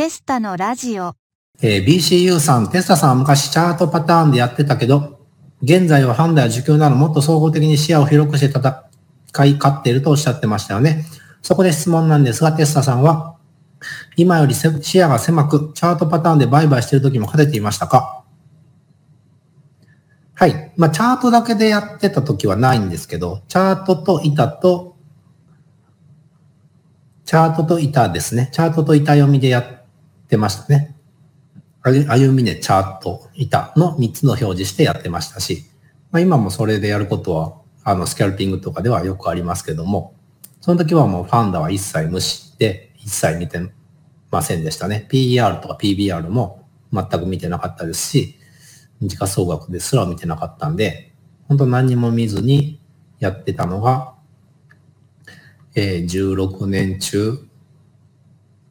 テスタのラジオ。えー BCU さん、テスタさんは昔チャートパターンでやってたけど、現在はファンダや需給などもっと総合的に視野を広くして戦い勝っているとおっしゃってましたよね。そこで質問なんですが、テスタさんは、今より視野が狭く、チャートパターンで売買している時も勝てていましたか？はい。まあ、チャートだけでやってた時はないんですけど、チャートと板と、チャートと板ですね。チャートと板読みでやっってましたね。あゆ歩みね、チャート、板の3つの表示してやってましたし、まあ、今もそれでやることは、あの、スキャルピングとかではよくありますけども、その時はもうファンダは一切無視で、一切見てませんでしたね。PER とか PBR も全く見てなかったですし、時価総額ですら見てなかったんで、本当何にも見ずにやってたのが、えー16年中、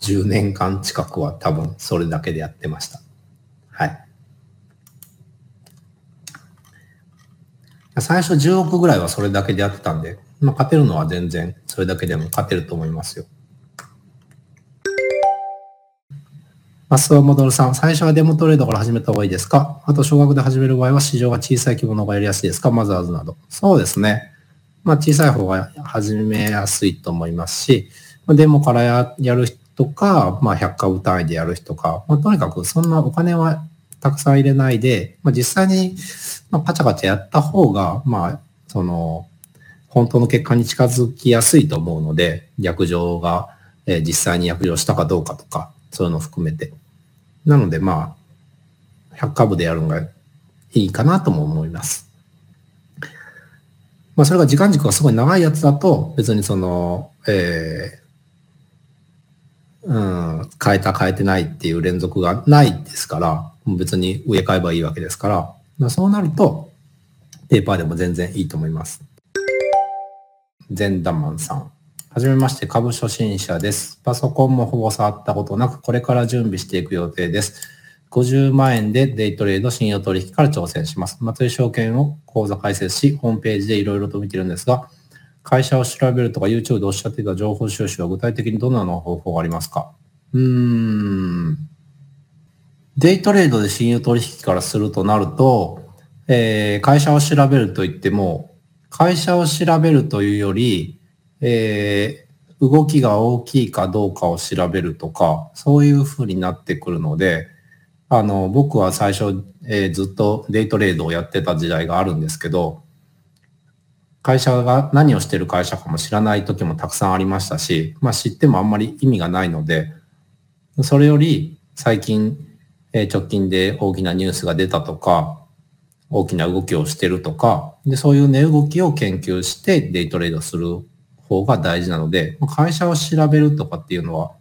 10年間近くは多分それだけでやってました。はい。最初10億ぐらいはそれだけでやってたんで、まあ、勝てるのは全然それだけでも勝てると思いますよ。マスオモドルさん、最初はデモトレードから始めた方がいいですか？あと、少額で始める場合は市場が小さい規模の方がやりやすいですか？マザーズなど。そうですね。まあ、小さい方が始めやすいと思いますし、デモからやる人か、まあ、100株単位でやる人か、まあ、とにかくそんなお金はたくさん入れないで、まあ、実際に、まあ、パチャパチャやった方が、まあ、その、本当の結果に近づきやすいと思うので、逆上が、えー実際に逆上したかどうかとか、そういうのを含めて。なので、まあ、100株でやるのがいいかなとも思います。まあ、それが時間軸がすごい長いやつだと、別にその、えーうん、変えた変えてないっていう連続がないですから、別に上買えばいいわけですから、まあ、そうなると、ペーパーでも全然いいと思います。全ダマンさん。はじめまして、株初心者です。パソコンもほぼ触ったことなく、これから準備していく予定です。50万円でデイトレード、信用取引から挑戦します。松井証券を口座開設し、ホームページでいろいろと見てるんですが、会社を調べるとか YouTube でおっしゃっていた情報収集は具体的にどんなの方法がありますか？うーん。デイトレードで信用取引からするとなると、えー会社を調べると言っても、会社を調べるというより、えー動きが大きいかどうかを調べるとか、そういうふうになってくるので、あの、僕は最初、えーずっとデイトレードをやってた時代があるんですけど、会社が何をしてる会社かも知らない時もたくさんありましたし、まあ知ってもあんまり意味がないので、それより最近、えー直近で大きなニュースが出たとか、大きな動きをしてるとか、で、そういう値動きを研究してデイトレードする方が大事なので、会社を調べるとかっていうのは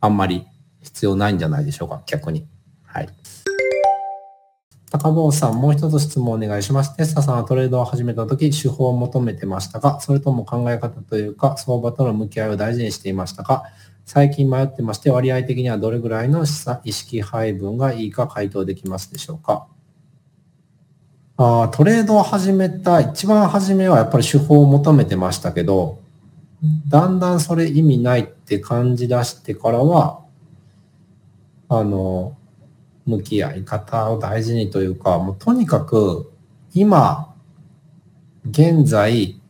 あんまり必要ないんじゃないでしょうか、逆に。はい。高坊さん、もう一つ質問お願いします。テスタさんはトレードを始めたとき、手法を求めてましたか？それとも考え方というか、相場との向き合いを大事にしていましたか？最近迷ってまして、割合的にはどれぐらいの意識配分がいいか回答できますでしょうか？あトレードを始めた、一番初めはやっぱり手法を求めてましたけど、だんだんそれ意味ないって感じ出してからは、あの、向き合い方を大事にというか、もうとにかく今、現在、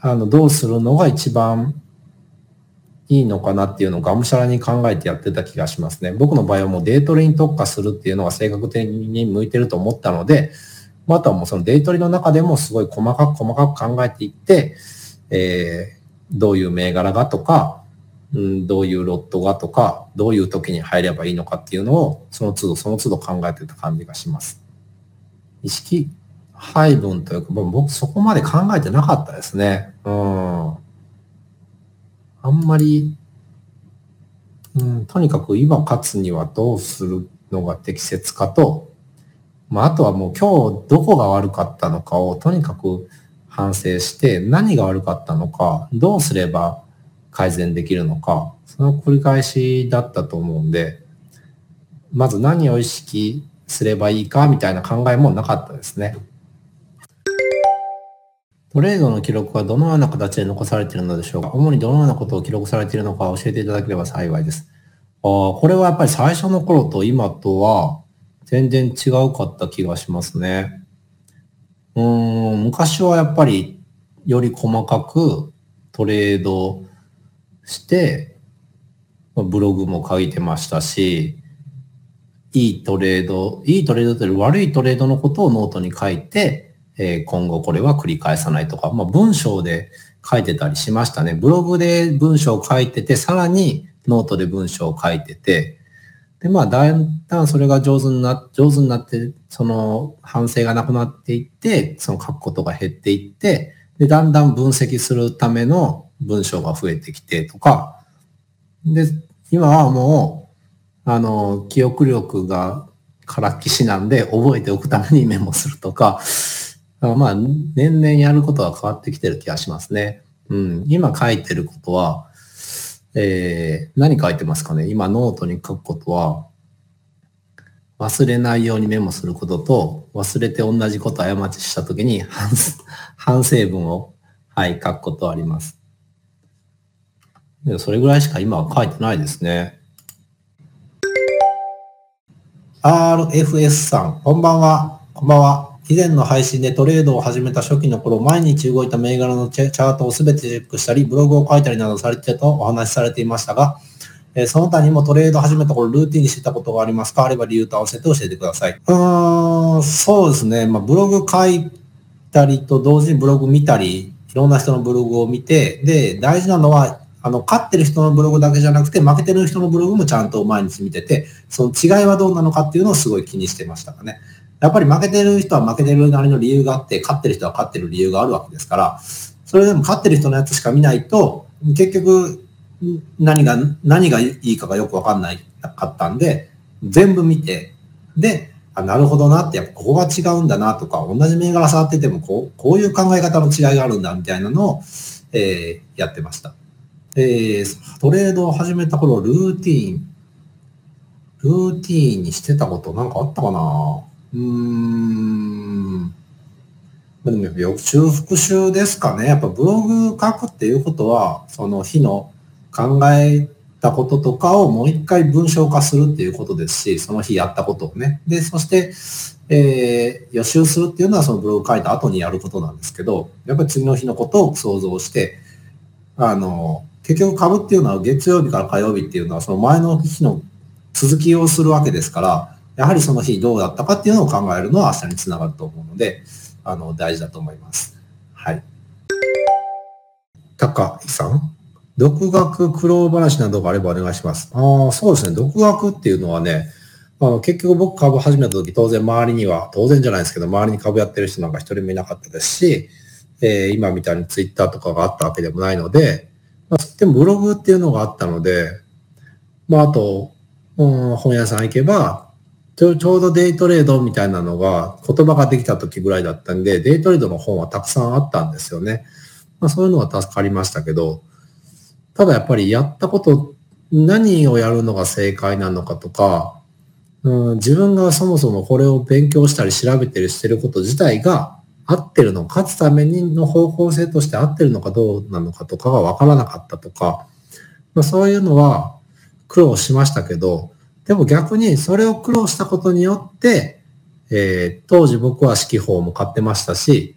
あの、どうするのが一番いいのかなっていうのをがむしゃらに考えてやってた気がしますね。僕の場合はもうデートレに特化するっていうのが性格的に向いてると思ったので、ああとはもうそのデートリの中でもすごい細かく細かく考えていって、えーどういう銘柄がとか、うん、どういうロットがとか、どういう時に入ればいいのかっていうのを、その都度その都度考えてた感じがします。意識配分というか、もう僕そこまで考えてなかったですね。うん。あんまり、うん、とにかく今勝つにはどうするのが適切かと、まあ、あとはもう今日どこが悪かったのかをとにかく反省して何が悪かったのか、どうすれば改善できるのか、その繰り返しだったと思うんで、まず何を意識すればいいかみたいな考えもなかったですね。トレードの記録はどのような形で残されているのでしょうか？主にどのようなことを記録されているのか教えていただければ幸いです。あ、これはやっぱり最初の頃と今とは全然違うかった気がしますね。うん、昔はやっぱりより細かくトレードして、まあブログも書いてましたし、いいトレード、いいトレードという悪いトレードのことをノートに書いて、えー今後これは繰り返さないとか、まあ文章で書いてたりしましたね。ブログで文章を書いてて、さらにノートで文章を書いてて、で、まあ、だんだんそれが上手にな、上手になって、その反省がなくなっていって、その書くことが減っていって、で、だんだん分析するための文章が増えてきてとか、で、今はもう、あの、記憶力がからっきしなんで、覚えておくためにメモするとか、まあ、年々やることは変わってきてる気がしますね。うん。今書いてることは、えー、何書いてますかね？今ノートに書くことは、忘れないようにメモすることと、忘れて同じこと過ちしたときに反反省文を、はい、書くことあります。それぐらいしか今は書いてないですね。RFS さん、こんばんは。こんばんは。以前の配信でトレードを始めた初期の頃、毎日動いた銘柄のチャートをすべてチェックしたり、ブログを書いたりなどされてたとお話しされていましたが、えーその他にもトレード始めた頃、ルーティンにしてたことがありますか？あれば理由と合わせて教えてください。うーん、そうですね。まあ、ブログ書いたりと同時にブログ見たり、いろんな人のブログを見て、で、大事なのは、あの、勝ってる人のブログだけじゃなくて、負けてる人のブログもちゃんと毎日見てて、その違いはどうなのかっていうのをすごい気にしてましたかね。やっぱり負けてる人は負けてるなりの理由があって、勝ってる人は勝ってる理由があるわけですから、それでも勝ってる人のやつしか見ないと、結局、何が、何がいいかがよくわかんないかったんで、全部見て、で、あ、なるほどなって、やっぱここが違うんだなとか、同じ銘柄触ってても、こう、こういう考え方の違いがあるんだみたいなのを、えーやってました。えートレードを始めた頃、ルーティーン、ルーティーンにしてたことなんかあったかな？うーん。までもやっぱ予習復習ですかね。やっぱブログ書くっていうことは、その日の考えたこととかをもう一回文章化するっていうことですし、その日やったことをね。で、そして、えー予習するっていうのはそのブログ書いた後にやることなんですけど、やっぱり次の日のことを想像して、あの、結局株っていうのは月曜日から火曜日っていうのはその前の日の続きをするわけですから、やはりその日どうだったかっていうのを考えるのは明日につながると思うので、あの、大事だと思います。はい。高井さん？独学苦労話などがあればお願いします。ああ、そうですね。独学っていうのはね、あの結局僕株始めた時当然周りには、当然じゃないですけど、周りに株やってる人なんか一人もいなかったですし、えー今みたいにツイッターとかがあったわけでもないので、まあ、でもブログっていうのがあったので、まああと、うん、本屋さん行けば、ちょちょうどデイトレードみたいなのが言葉ができた時ぐらいだったんで、デイトレードの本はたくさんあったんですよね。まあそういうのは助かりましたけど、ただやっぱりやったこと、何をやるのが正解なのかとか、うん、自分がそもそもこれを勉強したり調べてるしてること自体が合ってるの、勝つためにの方向性として合ってるのかどうなのかとかが分からなかったとか、まあ、そういうのは苦労しましたけど、でも逆にそれを苦労したことによって、えー当時僕は指揮法も買ってましたし、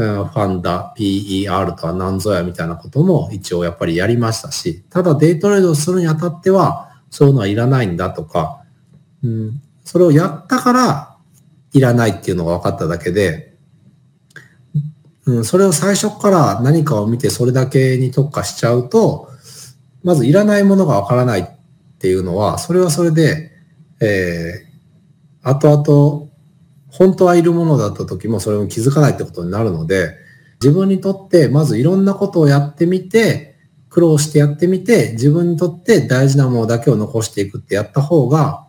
ファンダ、PER とは何ぞやみたいなことも一応やっぱりやりましたし、ただデイトレードするにあたっては、そういうのはいらないんだとか、うん、それをやったからいらないっていうのが分かっただけで、うん、それを最初から何かを見てそれだけに特化しちゃうと、まずいらないものが分からないっていうのは、それはそれで、えー、後々、本当はいるものだった時もそれを気づかないってことになるので、自分にとってまずいろんなことをやってみて、苦労してやってみて、自分にとって大事なものだけを残していくってやった方が、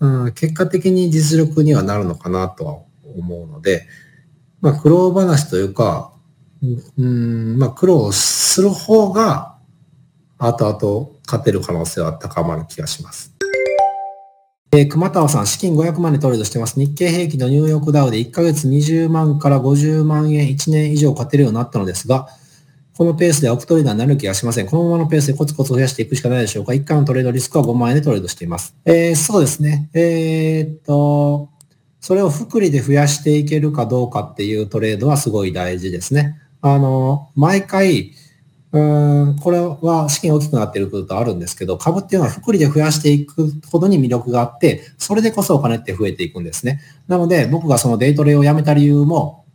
うん、結果的に実力にはなるのかなとは思うので、まあ苦労話というか、うん、まあ苦労する方が、後々勝てる可能性は高まる気がします。えー熊田さん、資金500万でトレードしてます。日経平均のニューヨークダウで1ヶ月20万から50万円1年以上勝てるようになったのですが、このペースではオプトレーダーになる気がしません。このままのペースでコツコツ増やしていくしかないでしょうか。1回のトレードリスクは5万円でトレードしています。えー、そうですね。えー、っと、それを複利で増やしていけるかどうかっていうトレードはすごい大事ですね。あの、毎回、うんこれは資金大きくなっていることあるんですけど、株っていうのは複利で増やしていくほどに魅力があって、それでこそお金って増えていくんですね。なので、僕がそのデイトレをやめた理由も、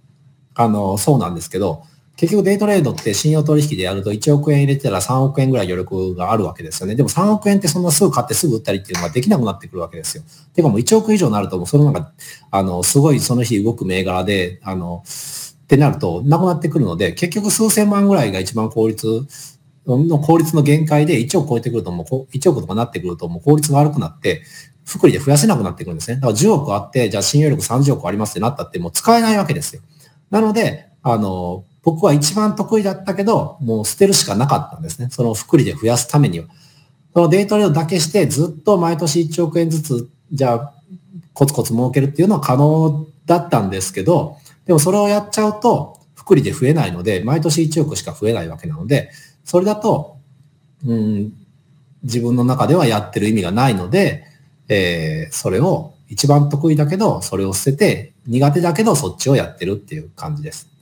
あの、そうなんですけど、結局デイトレードって信用取引でやると1億円入れてたら3億円ぐらい余力があるわけですよね。でも3億円ってそんなすぐ買ってすぐ売ったりっていうのができなくなってくるわけですよ。てかもう1億以上になるともうそのなんか、あの、すごいその日動く銘柄で、あの、ってなるとなくなってくるので、結局数千万ぐらいが一番効率の効率の限界で1億超えてくるともう、1億とかなってくるともう効率が悪くなって、福利で増やせなくなってくるんですね。だから10億あって、じゃあ信用力30億ありますってなったってもう使えないわけですよ。なので、あの、僕は一番得意だったけど、もう捨てるしかなかったんですね。その福利で増やすためには。そのデイトレードだけしてずっと毎年1億円ずつ、じゃあ、コツコツ儲けるっていうのは可能だったんですけど、でもそれをやっちゃうと、福利で増えないので、毎年1億しか増えないわけなので、それだと、うん、自分の中ではやってる意味がないので、えー、それを一番得意だけど、それを捨てて、苦手だけどそっちをやってるっていう感じです。